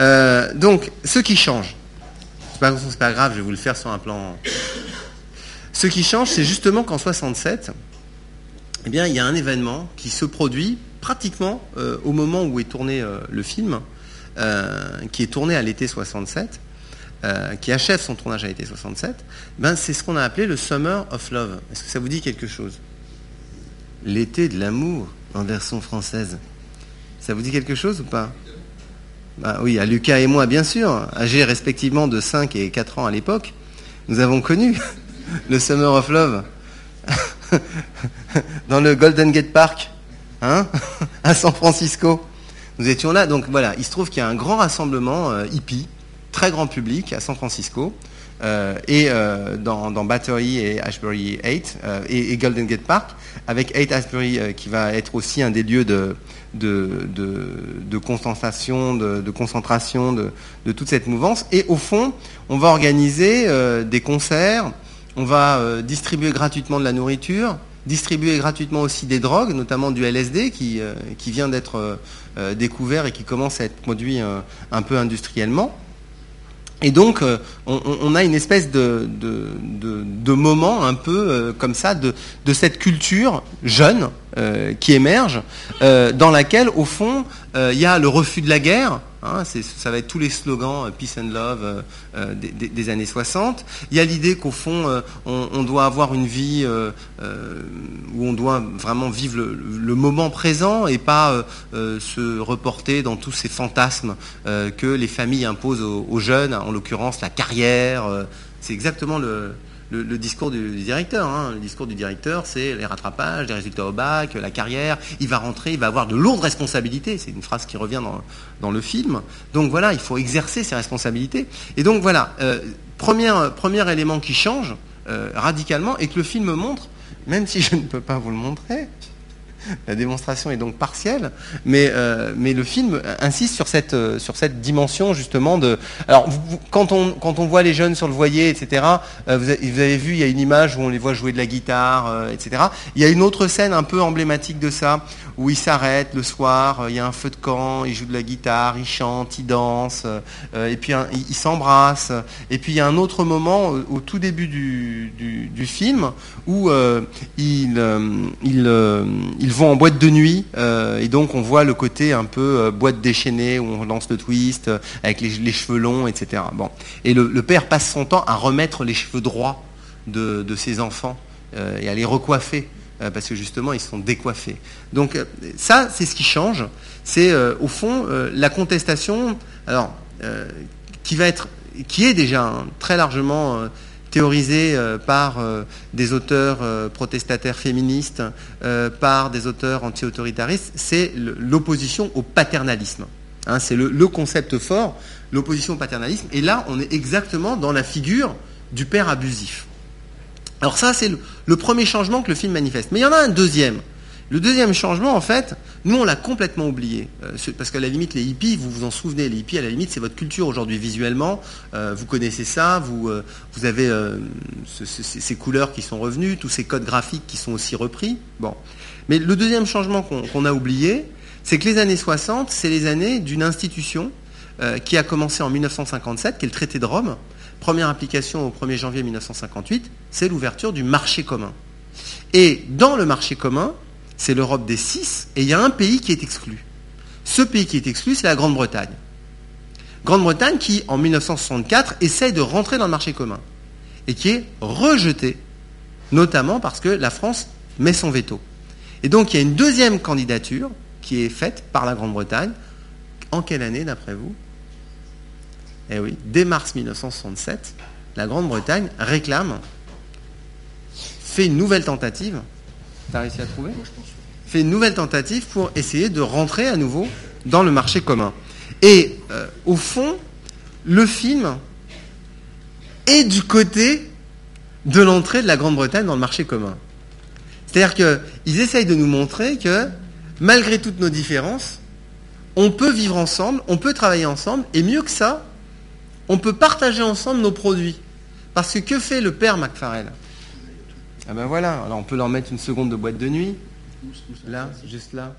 Euh, donc, ce qui change, c'est pas, pas grave, je vais vous le faire sur un plan. Ce qui change, c'est justement qu'en 67, eh bien, il y a un événement qui se produit pratiquement euh, au moment où est tourné euh, le film, qui est tourné à l'été 67, euh, qui achève son tournage à l'été 67. Ben, c'est ce qu'on a appelé le Summer of Love. Est-ce que ça vous dit quelque chose? L'été de l'amour en version française. Ça vous dit quelque chose ou pas? Bah oui, à Lucas et moi, bien sûr, âgés respectivement de 5 et 4 ans à l'époque, nous avons connu le Summer of Love dans le Golden Gate Park, hein, à San Francisco. Nous étions là, donc voilà, il se trouve qu'il y a un grand rassemblement euh, hippie, très grand public à San Francisco, et euh, dans, Battery et Ashbury 8 euh, et, Golden Gate Park, avec 8 Ashbury euh, qui va être aussi un des lieux de, de, de, concentration, de, de concentration de, toute cette mouvance. Et au fond, on va organiser euh, des concerts, on va euh, distribuer gratuitement de la nourriture, distribuer gratuitement aussi des drogues, notamment du LSD qui, euh, qui vient d'être euh, euh, découvert et qui commence à être produit euh, un peu industriellement. Et donc, euh, on, a une espèce de, moment un peu euh, comme ça de, cette culture jeune euh, qui émerge, dans laquelle, au fond, il y a le refus de la guerre. Hein, ça va être tous les slogans euh, peace and love euh, euh, des, années 60. Il y a l'idée qu'au fond, on, doit avoir une vie où on doit vraiment vivre le, moment présent et pas se reporter dans tous ces fantasmes que les familles imposent aux, aux jeunes, en l'occurrence la carrière. c'est exactement le, le- discours du, directeur. hein. Le discours du directeur, c'est les rattrapages, les résultats au bac, la carrière. Il va rentrer, il va avoir de lourdes responsabilités. C'est une phrase qui revient dans, le film. Donc voilà, il faut exercer ses responsabilités. Et donc voilà, euh, premier, premier élément qui change euh, radicalement et que le film montre, même si je ne peux pas vous le montrer, la démonstration est donc partielle, mais, euh, mais le film insiste sur cette, euh, sur cette dimension justement de... Alors, quand, on, quand on voit les jeunes sur le voilier, etc., euh, vous, avez, vu, il y a une image où on les voit jouer de la guitare, etc. Il y a une autre scène un peu emblématique de ça, où ils s'arrêtent le soir, il y a un feu de camp, ils jouent de la guitare, ils chantent, ils dansent, et puis ils s'embrassent. Et puis il y a un autre moment au, tout début du, du, film où ils, ils vont en boîte de nuit euh, et donc on voit le côté un peu euh, boîte déchaînée où on lance le twist euh, avec les, cheveux longs, etc. Et le, père passe son temps à remettre les cheveux droits de, ses enfants et à les recoiffer parce que justement ils sont décoiffés. Donc ça, c'est ce qui change. C'est au fond la contestation, alors qui va être, qui est déjà hein, très largement théorisée euh, par euh, des auteurs euh, protestataires féministes, par des auteurs anti-autoritaristes, c'est l'opposition au paternalisme. Hein, c'est le, concept fort, l'opposition au paternalisme. Et là, on est exactement dans la figure du père abusif. Alors ça, c'est le premier changement que le film manifeste. Mais il y en a un deuxième. Le deuxième changement, en fait, nous, on l'a complètement oublié. Euh, parce qu'à la limite, les hippies, vous vous en souvenez, les hippies, à la limite, c'est votre culture aujourd'hui visuellement. Euh, vous connaissez ça, vous, euh, vous avez ce- ce- ces couleurs qui sont revenues, tous ces codes graphiques qui sont aussi repris. Bon. Mais le deuxième changement qu'on a oublié, c'est que les années 60, c'est les années d'une institution qui a commencé en 1957, qui est le traité de Rome. Première application au 1er janvier 1958, c'est l'ouverture du marché commun. Et dans le marché commun, c'est l'Europe des six, et il y a un pays qui est exclu. Ce pays qui est exclu, c'est la Grande-Bretagne. Grande-Bretagne qui, en 1964, essaye de rentrer dans le marché commun, et qui est rejetée, notamment parce que la France met son veto. Et donc il y a une deuxième candidature qui est faite par la Grande-Bretagne. En quelle année, d'après vous? Eh oui, dès mars 1967, la Grande-Bretagne réclame, fait une nouvelle tentative. T'as réussi à trouver? Une nouvelle tentative pour essayer de rentrer à nouveau dans le marché commun. Et euh, au fond, le film est du côté de l'entrée de la Grande-Bretagne dans le marché commun. C'est-à-dire qu'ils essayent de nous montrer que, malgré toutes nos différences, on peut vivre ensemble, on peut travailler ensemble, et mieux que ça, on peut partager ensemble nos produits. Parce que que fait le père McFarrell Ah ben voilà, alors on peut leur mettre une seconde de boîte de nuit. Là, juste là.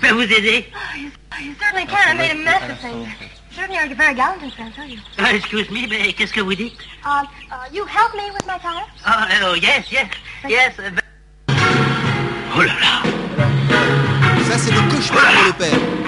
peux vous aider? You certainly can. I made a mess of things. Certainly, you're very gallant I'll tell you. Ah, Excuse me, mais qu'est-ce que vous dites? Uh, uh, you help me with my tire? Oh, oh, yes, yes, yes. uh, Oh là là Ça, c'est le cauchemar pour le père.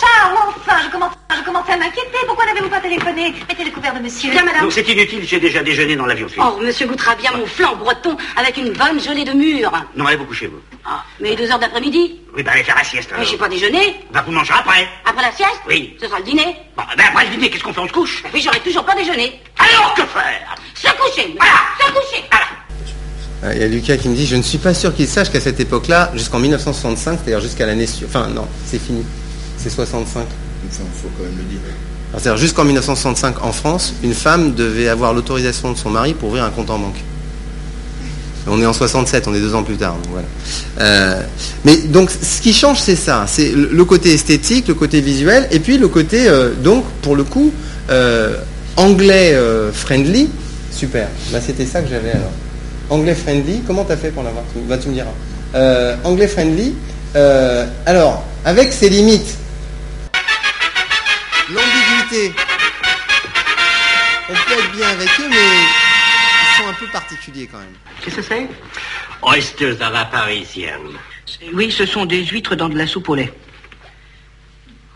Charles, enfin, je commence, je commence à m'inquiéter. Pourquoi n'avez-vous pas téléphoné Mettez le couvert de monsieur? Bien, madame. Non, c'est inutile, j'ai déjà déjeuné dans l'avion. Oh, monsieur goûtera bien mon flan breton avec une bonne gelée de mûre. Non, allez vous coucher, vous. Ah, mais deux heures d'après-midi? Oui, bah allez faire la sieste. Mais alors. j'ai pas déjeuné. Bah vous mangerez après. Après la sieste? Oui. Ce sera le dîner. Bon, ben après le dîner, qu'est-ce qu'on fait? On se couche? Et puis j'aurai toujours pas déjeuné. Alors que faire? Se coucher. Voilà. Se coucher. Voilà. Ah, Il y a Lucas qui me dit, je ne suis pas sûr qu'il sache qu'à cette époque-là, jusqu'en 1965, c'est-à-dire jusqu'à l'année... su- Enfin, non, c'est fini. C'est 65. Ça, faut quand même le dire. Alors, C'est-à-dire jusqu'en 1965, en France, une femme devait avoir l'autorisation de son mari pour ouvrir un compte en banque. On est en 67, on est deux ans plus tard. donc voilà. Euh, mais donc, ce qui change, c'est ça. C'est le côté esthétique, le côté visuel, et puis le côté, euh, donc, pour le coup, euh, anglais friendly. Super. Bah, c'était ça que j'avais alors. Anglais friendly. Comment t'as fait pour l'avoir? Bah, tu me diras. Anglais friendly. alors, avec ses limites. On peut être bien avec eux, mais ils sont un peu particuliers quand même. Qu'est-ce que c'est? Oysters à la parisienne. Oui, ce sont des huîtres dans de la soupe au lait.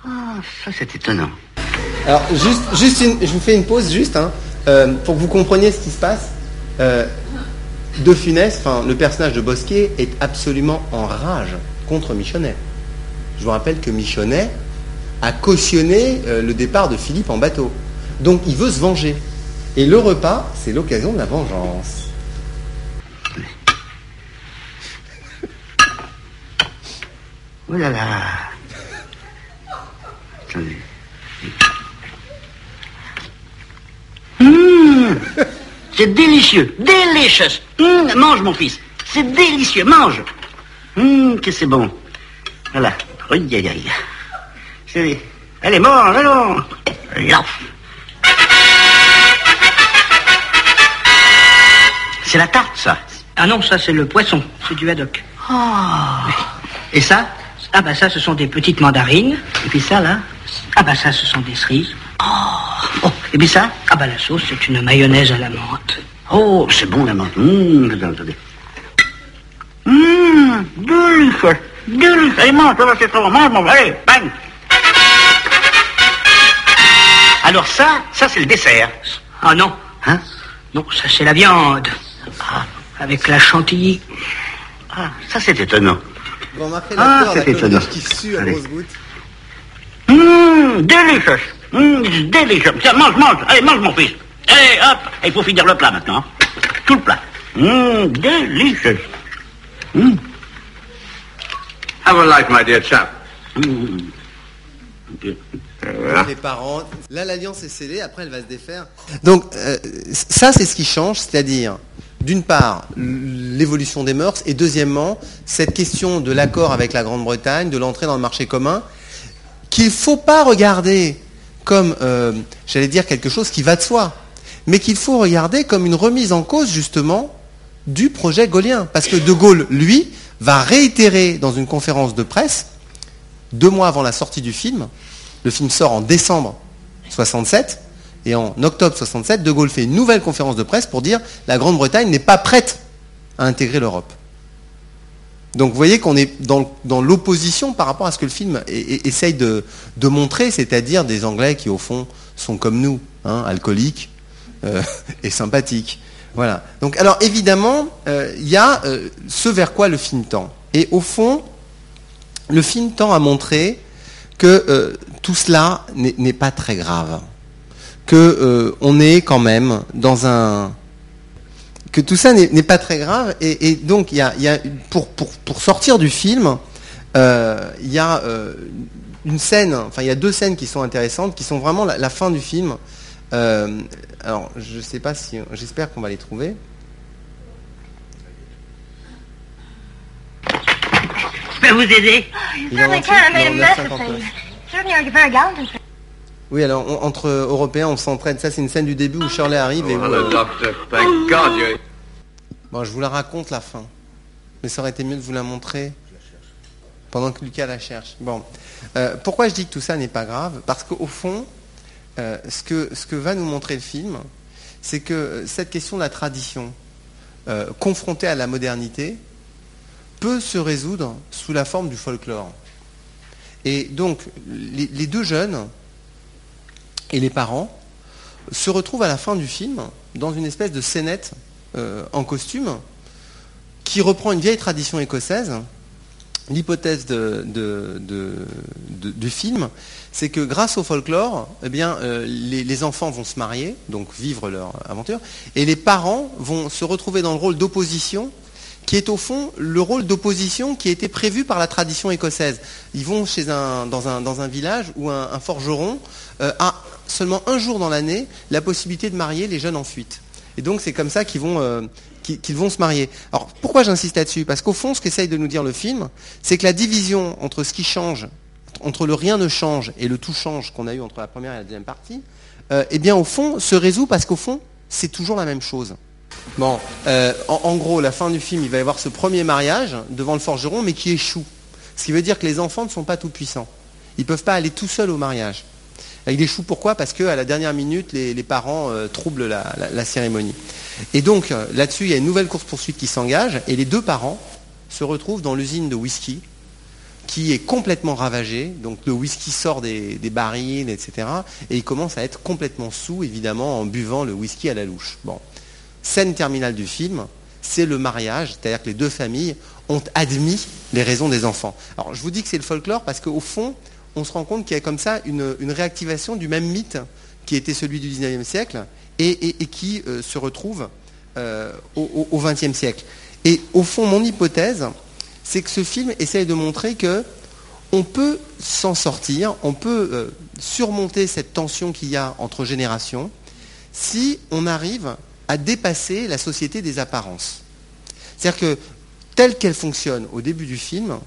Ah, ça c'est étonnant. Alors, juste, juste une- je vous fais une pause, juste, hein, euh, pour que vous compreniez ce qui se passe. Euh, de Funès, enfin, le personnage de Bosquet est absolument en rage contre Michonnet. Je vous rappelle que Michonnet a cautionné euh, le départ de Philippe en bateau. Donc, il veut se venger. Et le repas, c'est l'occasion de la vengeance. Oh là là. Mmh, c'est délicieux, delicious. Mmh, mange mon fils, c'est délicieux, mange. Mmh, que c'est bon. Voilà. Aïe. C'est- Allez, mange, allons. Là. C'est la tarte, ça. Ah non, ça c'est le poisson, c'est du haddock. Et ça Ah bah ça, ce sont des petites mandarines. Et puis ça, là Ah bah ça, ce sont des cerises. Oh, et puis ça Ah bah la sauce, c'est une mayonnaise à la menthe. Oh, c'est bon la menthe. Mmh, attendez. Mmh, délicieux. Délicieux. Allez, mange, ça va, c'est trop. Mange, mange. Allez, bang. Alors ça, ça c'est le dessert. Ah non, Hein non, ça c'est la viande. Ah, avec la chantilly. Ah, ça c'est étonnant. Vous remarquez Ah, l'acteur, la c'est étonnant. Qui sue à Allez. grosses gouttes. Mmh, délicieux. Mmh, délicieux. Tiens, mange, mange. Allez, mange mon fils. Allez, hop. Il faut finir le plat maintenant. hein. Tout le plat. Mmh, délicieux. Mmh. Have a light, my dear chap. Mmh. Les parents. Là, l'alliance est scellée, après, elle va se défaire. Donc, euh, ça, c'est ce qui change, c'est-à-dire, d'une part, l'évolution des mœurs, et deuxièmement, cette question de l'accord avec la Grande-Bretagne, de l'entrée dans le marché commun, qu'il ne faut pas regarder comme, euh, j'allais dire, quelque chose qui va de soi, mais qu'il faut regarder comme une remise en cause, justement, du projet gaulien. Parce que De Gaulle, lui, va réitérer dans une conférence de presse, deux mois avant la sortie du film, le film sort en décembre 67, et en octobre 67, De Gaulle fait une nouvelle conférence de presse pour dire la Grande-Bretagne n'est pas prête à intégrer l'Europe. Donc vous voyez qu'on est dans, l'opposition par rapport à ce que le film essaye de, de montrer, c'est-à-dire des Anglais qui au fond sont comme nous, hein, alcooliques euh, et sympathiques. Voilà. Donc alors évidemment, euh, il y a euh, ce vers quoi le film tend. Et au fond, le film tend à montrer que euh, tout cela n'est pas très grave, que euh, on est quand même dans un que tout ça n'est pas très grave et, donc il y a, pour, pour, pour sortir du film euh, il y a une scène enfin il y a deux scènes qui sont intéressantes qui sont vraiment la, fin du film. Alors je sais pas si j'espère qu'on va les trouver Je peux vous aider Il est en entier can. I made a Non, mess 9,59. of things. Certainly, you're very gallant and oui alors on- entre européens on s'entraide ça c'est une scène du début où Shirley arrive et Oh, euh. Bon, je vous la raconte la fin. Mais ça aurait été mieux de vous la montrer pendant que Lucas la cherche. Bon. Euh, pourquoi je dis que tout ça n'est pas grave? Parce qu'au fond, euh, ce, que, ce que va nous montrer le film, c'est que cette question de la tradition, euh, confrontée à la modernité, peut se résoudre sous la forme du folklore. Et donc, les, deux jeunes et les parents se retrouvent à la fin du film dans une espèce de scénette euh, en costume qui reprend une vieille tradition écossaise. L'hypothèse du film, c'est que grâce au folklore, eh euh, les enfants vont se marier, donc vivre leur aventure, et les parents vont se retrouver dans le rôle d'opposition, qui est au fond le rôle d'opposition qui a été prévu par la tradition écossaise. Ils vont chez un, dans, un, village où un, forgeron euh, a seulement un jour dans l'année la possibilité de marier les jeunes en fuite. Et donc c'est comme ça qu'ils vont, euh, se marier. Alors pourquoi j'insiste là-dessus? Parce qu'au fond, ce qu'essaye de nous dire le film, c'est que la division entre ce qui change, entre le rien ne change et le tout change qu'on a eu entre la première et la deuxième partie, euh, eh bien au fond se résout parce qu'au fond, c'est toujours la même chose. Bon, euh, en, gros, la fin du film, il va y avoir ce premier mariage devant le forgeron, mais qui échoue. Ce qui veut dire que les enfants ne sont pas tout puissants. Ils ne peuvent pas aller tout seuls au mariage. Il échoue pourquoi? Parce qu'à la dernière minute, les, parents euh, troublent la cérémonie. Et donc, euh, là-dessus, il y a une nouvelle course-poursuite qui s'engage, et les deux parents se retrouvent dans l'usine de whisky, qui est complètement ravagée. Donc le whisky sort des, des barils, etc. Et ils commencent à être complètement sous, évidemment, en buvant le whisky à la louche. Bon. Scène terminale du film, c'est le mariage, c'est-à-dire que les deux familles ont admis les raisons des enfants. Alors je vous dis que c'est le folklore parce qu'au fond, on se rend compte qu'il y a comme ça une, réactivation du même mythe qui était celui du 19e siècle et, qui euh, se retrouve euh, au, au, au 20e siècle. Et au fond, mon hypothèse, c'est que ce film essaye de montrer que on peut s'en sortir, on peut euh, surmonter cette tension qu'il y a entre générations si on arrive à dépasser la société des apparences. C'est-à-dire que telle qu'elle fonctionne au début du film,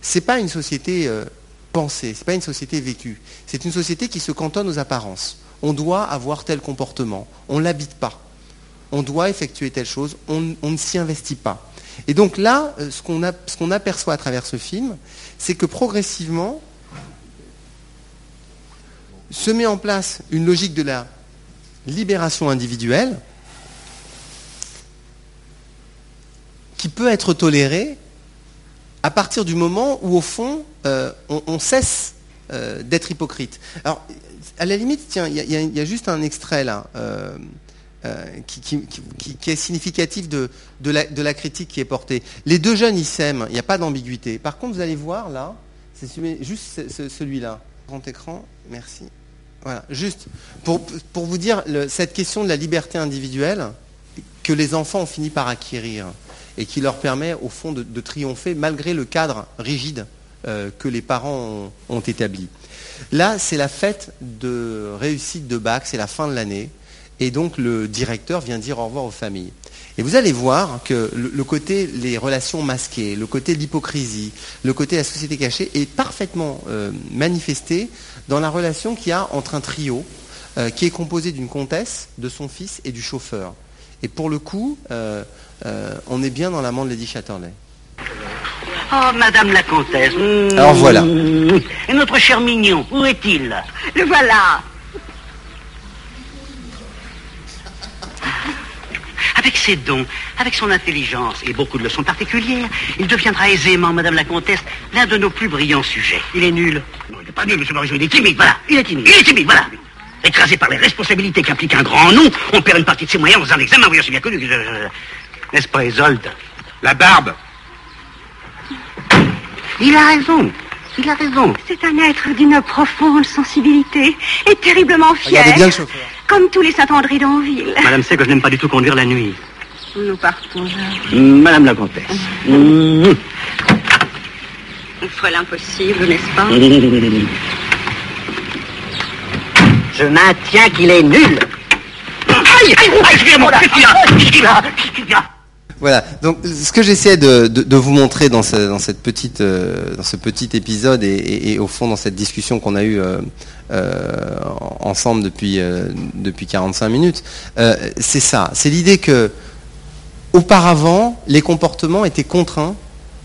c'est pas une société euh, pensée, c'est pas une société vécue. C'est une société qui se cantonne aux apparences. On doit avoir tel comportement, on l'habite pas. On doit effectuer telle chose, on, ne s'y investit pas. Et donc là, euh, ce ce qu'on aperçoit à travers ce film, c'est que progressivement se met en place une logique de la libération individuelle qui peut être tolérée à partir du moment où, au fond, euh, on, cesse euh, d'être hypocrite. Alors, à la limite, tiens, il y, a- juste un extrait là. euh, qui, est significatif de, de la, critique qui est portée. Les deux jeunes, ils s'aiment, il n'y a pas d'ambiguïté. Par contre, vous allez voir là, c'est juste ce- ce- celui-là. Grand écran, merci. Voilà, juste pour, pour vous dire le- cette question de la liberté individuelle que les enfants ont fini par acquérir et qui leur permet au fond de, triompher malgré le cadre rigide euh, que les parents ont, établi. Là, c'est la fête de réussite de bac, c'est la fin de l'année, et donc le directeur vient dire au revoir aux familles. Et vous allez voir que le, côté les relations masquées, le côté de l'hypocrisie, le côté de la société cachée est parfaitement euh, manifesté dans la relation qu'il y a entre un trio euh, qui est composé d'une comtesse, de son fils et du chauffeur. Et pour le coup, euh, on est bien dans l'amant de Lady Chatterley. Oh, Madame la Comtesse. Mmh. Alors voilà. Et notre cher mignon, où est-il? Le voilà. Avec ses dons, avec son intelligence et beaucoup de leçons particulières, il deviendra aisément, Madame la Comtesse, l'un de nos plus brillants sujets. Il est nul. Non, il n'est pas nul, Monsieur Morisot, il est timide, voilà. Il est timide. Il est timide, voilà. Écrasé par les responsabilités qu'implique un grand nom, on perd une partie de ses moyens dans un examen, oui, c'est bien connu. N'est-ce pas, Isolde La barbe Il a raison. Il a raison. C'est un être d'une profonde sensibilité et terriblement fier. Regardez bien le chauffeur. Comme tous les Saint-André d'Anville. Madame sait que je n'aime pas du tout conduire la nuit. Nous partons, Georges. Madame la Comtesse. Mmh. Une fois l'impossible, n'est-ce pas Je maintiens qu'il est nul. Aïe, aïe, aïe, excusez-moi, qu'est-ce qu'il y a Qu'est-ce qu'il y a Qu'est-ce qu'il y a Voilà. Donc, ce que j'essaie de, vous montrer dans, ce, euh, petit épisode et, au fond dans cette discussion qu'on a eue euh, euh, ensemble depuis depuis 45 minutes, c'est ça. C'est l'idée que auparavant, les comportements étaient contraints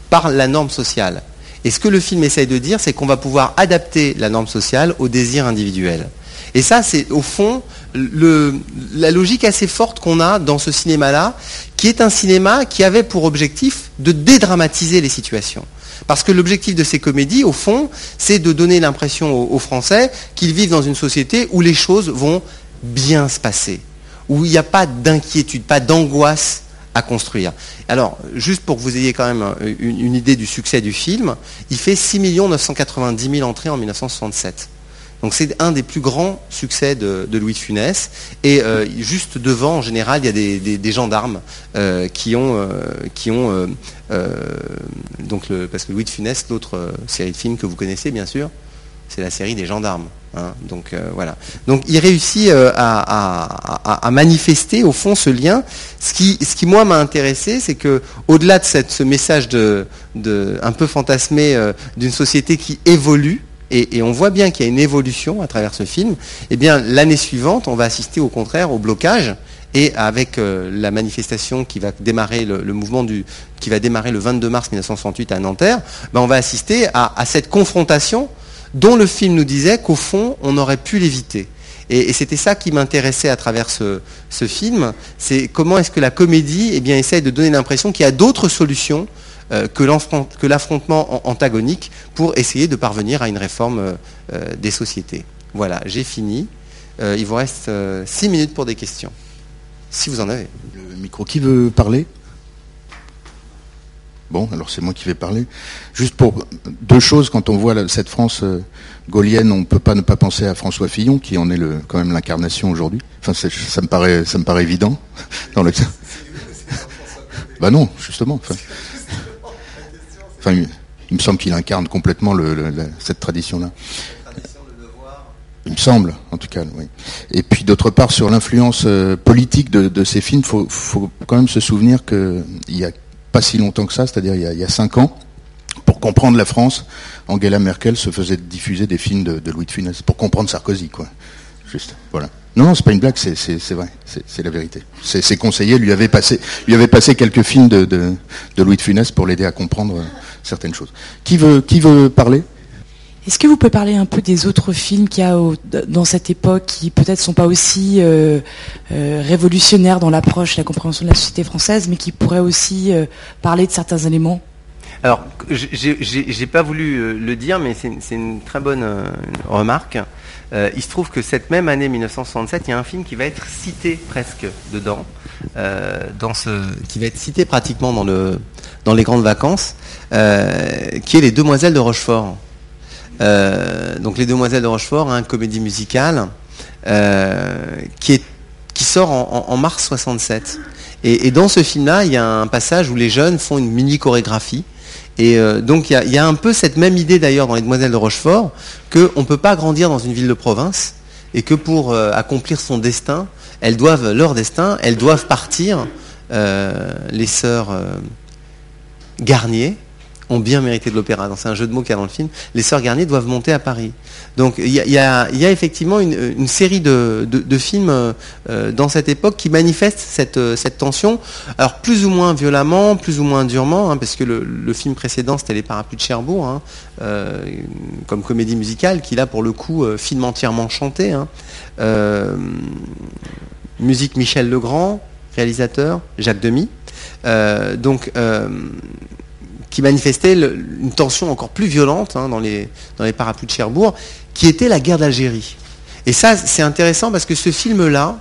par la norme sociale. Et ce que le film essaye de dire, c'est qu'on va pouvoir adapter la norme sociale au désir individuel. Et ça, c'est au fond la logique assez forte qu'on a dans ce cinéma-là, qui est un cinéma qui avait pour objectif de dédramatiser les situations. Parce que l'objectif de ces comédies, au fond, c'est de donner l'impression aux, Français qu'ils vivent dans une société où les choses vont bien se passer, où il n'y a pas d'inquiétude, pas d'angoisse à construire. Alors, juste pour que vous ayez quand même une, une idée du succès du film, il fait 6 990 000 entrées en 1967. Donc c'est un des plus grands succès de, Louis de Funès. Et euh, juste devant, en général, il y a des, gendarmes euh, qui ont, euh, donc parce que Louis de Funès, l'autre série de films que vous connaissez bien sûr, c'est la série des gendarmes. hein. donc il réussit à, manifester au fond ce lien. Ce qui, moi m'a intéressé, c'est que au-delà de ce message un peu fantasmé d'une société qui évolue, et, on voit bien qu'il y a une évolution à travers ce film, eh bien l'année suivante, on va assister au contraire au blocage. Et avec euh, la manifestation qui va démarrer, le, mouvement du, qui va démarrer le 22 mars 1968 à Nanterre, ben, on va assister à, cette confrontation dont le film nous disait qu'au fond, on aurait pu l'éviter. Et, c'était ça qui m'intéressait à travers ce, film, c'est comment est-ce que la comédie eh bien, essaye de donner l'impression qu'il y a d'autres solutions que l'enfron- que l'affrontement an- antagonique pour essayer de parvenir à une réforme euh, euh, des sociétés. Voilà, j'ai fini. Euh, il vous reste euh, six minutes pour des questions, si vous en avez. Le micro, qui veut parler? Bon, alors c'est moi qui vais parler. Juste pour deux choses, quand on voit cette France euh, gaulienne, on ne peut pas ne pas penser à François Fillon, qui en est le, quand même l'incarnation aujourd'hui. Enfin, ça me paraît, ça me paraît évident. Dans le... bah non, justement. Enfin, enfin, il, me semble qu'il incarne complètement le- le- la- cette tradition-là. Il me semble, en tout cas, oui. Et puis d'autre part, sur l'influence euh, politique de, de ces films, faut, faut quand même se souvenir qu'il y a pas si longtemps que ça, c'est-à-dire il, y a- il y a cinq ans, pour comprendre la France, Angela Merkel se faisait diffuser des films de, de Louis de Funès, pour comprendre Sarkozy, quoi. Juste, voilà. Non, non, c'est pas une blague, c'est, c'est, c'est vrai, c'est, c'est la vérité. Ses, ses conseillers lui avaient passé, lui avaient passé quelques films de, de, de Louis de Funès pour l'aider à comprendre euh, certaines choses. Qui veut, qui veut parler? Est-ce que vous pouvez parler un peu des autres films qu'il y a au- dans cette époque qui peut-être sont pas aussi euh, euh, révolutionnaires dans l'approche, la compréhension de la société française, mais qui pourraient aussi euh, parler de certains éléments? Alors, j'ai- j'ai j'ai pas voulu le dire, mais c'est une- c'est une très bonne euh, remarque. Euh, il se trouve que cette même année 1967, il y a un film qui va être cité presque dedans, euh, qui va être cité pratiquement dans, le, dans les grandes vacances, euh, qui est Les Demoiselles de Rochefort. Donc Les Demoiselles de Rochefort, un comédie musicale, qui, sort en mars 67. Et, et dans ce film-là, il y a un passage où les jeunes font une mini chorégraphie. Et euh, donc il y, a, un peu cette même idée d'ailleurs dans Les Demoiselles de Rochefort, qu'on ne peut pas grandir dans une ville de province, et que pour euh, accomplir son destin, elles doivent, leur destin, elles doivent partir. Euh, les sœurs Garnier ont bien mérité de l'opéra. C'est un jeu de mots qu'il y dans le film. Les sœurs Garnier doivent monter à Paris. Donc il y a, effectivement une, une série de, films euh, euh, dans cette époque qui manifestent cette, euh, tension. Alors plus ou moins violemment, plus ou moins durement, hein, parce que le, film précédent c'était Les Parapluies de Cherbourg, hein, euh, comme comédie musicale, qui là pour le coup euh, film entièrement chanté. hein. Euh, musique Michel Legrand, réalisateur, Jacques Demy, euh, donc, euh, qui manifestait une tension encore plus violente hein, dans, les, dans parapluies de Cherbourg, qui était la guerre d'Algérie. Et ça, c'est intéressant parce que ce film-là,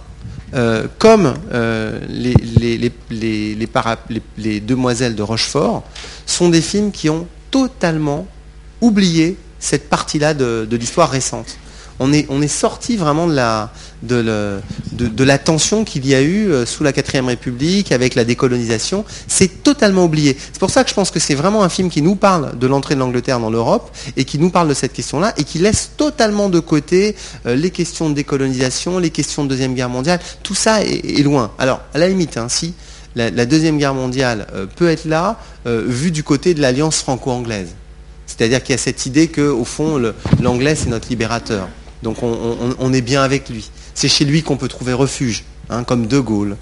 euh, comme euh, les, Demoiselles de Rochefort, sont des films qui ont totalement oublié cette partie-là de l'histoire récente. On est, sorti vraiment de la, tension qu'il y a eu euh, sous la 4ème République avec la décolonisation. C'est totalement oublié. C'est pour ça que je pense que c'est vraiment un film qui nous parle de l'entrée de l'Angleterre dans l'Europe et qui nous parle de cette question-là et qui laisse totalement de côté euh, les questions de décolonisation, les questions de Deuxième Guerre mondiale. Tout ça est, loin. Alors, à la limite, hein, si la, Deuxième Guerre mondiale euh, peut être là, euh, vu du côté de l'alliance franco-anglaise. C'est-à-dire qu'il y a cette idée que, au fond, l'anglais, c'est notre libérateur. Donc on, est bien avec lui. C'est chez lui qu'on peut trouver refuge, hein, comme De Gaulle.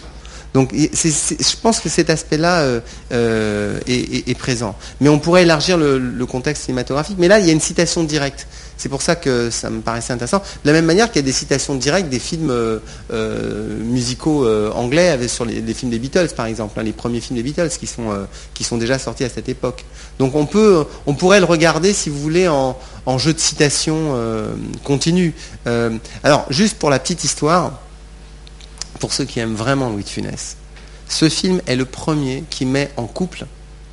Donc je pense que cet aspect-là euh, euh, est, présent. Mais on pourrait élargir le contexte cinématographique. Mais là, il y a une citation directe. C'est pour ça que ça me paraissait intéressant. De la même manière qu'il y a des citations directes des films euh, euh, musicaux euh, anglais avec, sur les, films des Beatles, par exemple, hein, les premiers films des Beatles qui sont, déjà sortis à cette époque. Donc on, pourrait le regarder, si vous voulez, en, en jeu de citation continu. Euh, alors, juste pour la petite histoire, pour ceux qui aiment vraiment Louis de Funès, ce film est le premier qui met en couple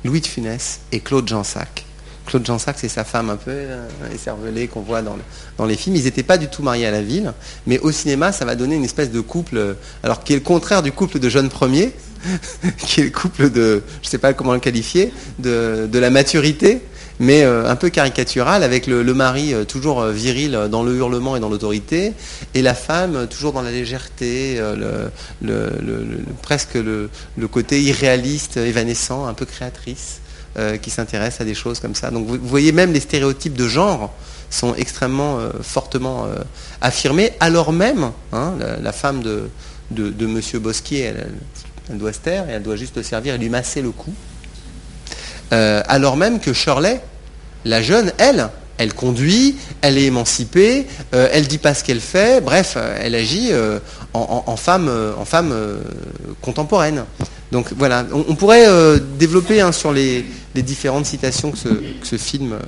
Louis de Funès et Claude Jansac. Claude Jansac, c'est sa femme un peu euh, écervelée qu'on voit dans, le- dans les films. Ils n'étaient pas du tout mariés à la ville, mais au cinéma, ça va donner une espèce de couple, euh, alors qui est le contraire du couple de jeunes premiers, qui est le couple de, je ne sais pas comment le qualifier, de, la maturité, mais euh, un peu caricatural, avec le, mari euh, toujours euh, viril euh, dans le hurlement et dans l'autorité, et la femme euh, toujours dans la légèreté, euh, presque le côté irréaliste, évanescent, un peu créatrice, euh, qui s'intéresse à des choses comme ça. Donc vous, voyez même les stéréotypes de genre sont extrêmement euh, fortement euh, affirmés, alors même hein, la, femme de, de, de Monsieur Bosquier, elle, doit se taire et elle doit juste le servir et lui masser le cou. Alors même que Shirley, la jeune, elle, elle conduit, elle est émancipée, euh, elle dit pas ce qu'elle fait, bref, elle agit en, femme, en femme contemporaine. Donc voilà, on, pourrait développer hein, sur les, les différentes citations que ce, que ce film euh,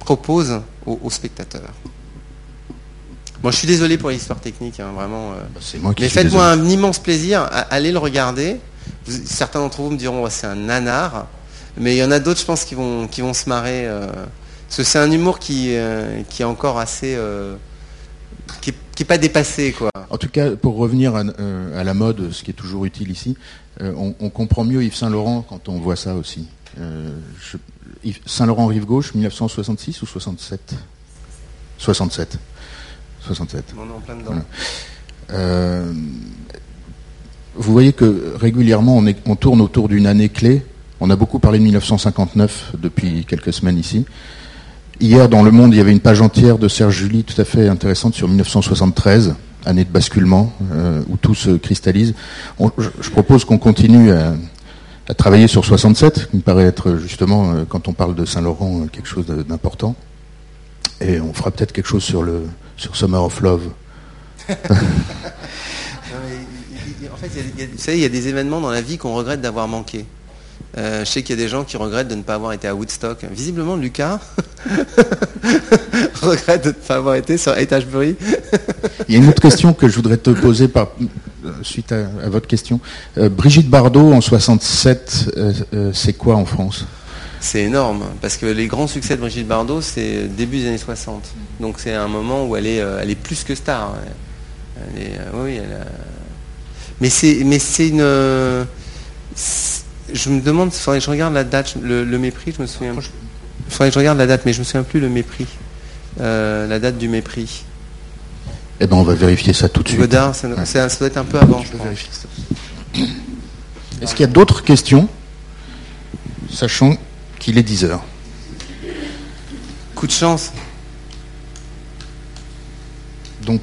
propose aux, aux spectateurs. Bon, je suis désolé pour l'histoire technique, hein, vraiment. euh, Bah, C'est moi qui mais faites-moi un immense plaisir à aller le regarder. Vous- certains d'entre vous me diront oh, c'est un nanar, mais il y en a d'autres, je pense, qui vont, qui vont se marrer. euh, parce que c'est un humour qui, euh, qui est encore assez. qui n'est pas dépassé, quoi. En tout cas, pour revenir à, à la mode, ce qui est toujours utile ici, on, on comprend mieux Yves Saint Laurent quand on voit ça aussi. Euh, je- Yves Saint Laurent rive gauche, 1966 ou 67 67. 67. On est en plein dedans. Voilà. Euh, vous voyez que régulièrement on, est- on tourne autour d'une année clé. On a beaucoup parlé de 1959 depuis quelques semaines ici. Hier, dans Le Monde, il y avait une page entière de Serge Julie tout à fait intéressante sur 1973, année de basculement, euh, où tout se cristallise. On- je, je propose qu'on continue à, à travailler sur 67, qui me paraît être justement, euh, quand on parle de Saint-Laurent, euh, quelque chose d'important. Et on fera peut-être quelque chose sur, le, sur Summer of Love. En fait, vous savez, il y a des événements dans la vie qu'on regrette d'avoir manqué. Euh, je sais qu'il y a des gens qui regrettent de ne pas avoir été à Woodstock. Visiblement, Lucas regrette de ne pas avoir été sur Ashbury. Il y a une autre question que je voudrais te poser par, euh, suite à, à votre question. Euh, Brigitte Bardot en 67, euh, euh, c'est quoi en France? C'est énorme, parce que les grands succès de Brigitte Bardot, c'est début des années 60. Donc c'est un moment où elle est, elle est plus que star. Elle est, euh, oui, elle a- mais c'est une. Je me demande, il faudrait que je regarde la date, le, le mépris, je me souviens. Il faudrait que je regarde la date, mais je me souviens plus le mépris. Euh, la date du mépris. Eh ben, on va vérifier ça tout de suite. Godard, ça, Ouais. ça- ça doit être un peu avant. je pense. vérifier Est-ce qu'il y a d'autres questions, sachant qu'il est 10 heures Coup de chance. Donc,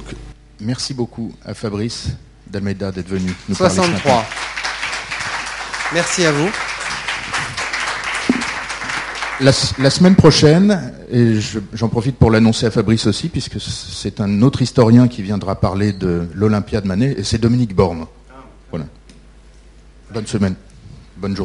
merci beaucoup à Fabrice d'Almeida d'être venu nous parler ce matin. 63. Merci à vous. La, semaine prochaine, et je- j'en profite pour l'annoncer à Fabrice aussi, puisque c'est un autre historien qui viendra parler de l'Olympia de Manet, et c'est Dominique Borme. Voilà. Bonne semaine. Bonne journée.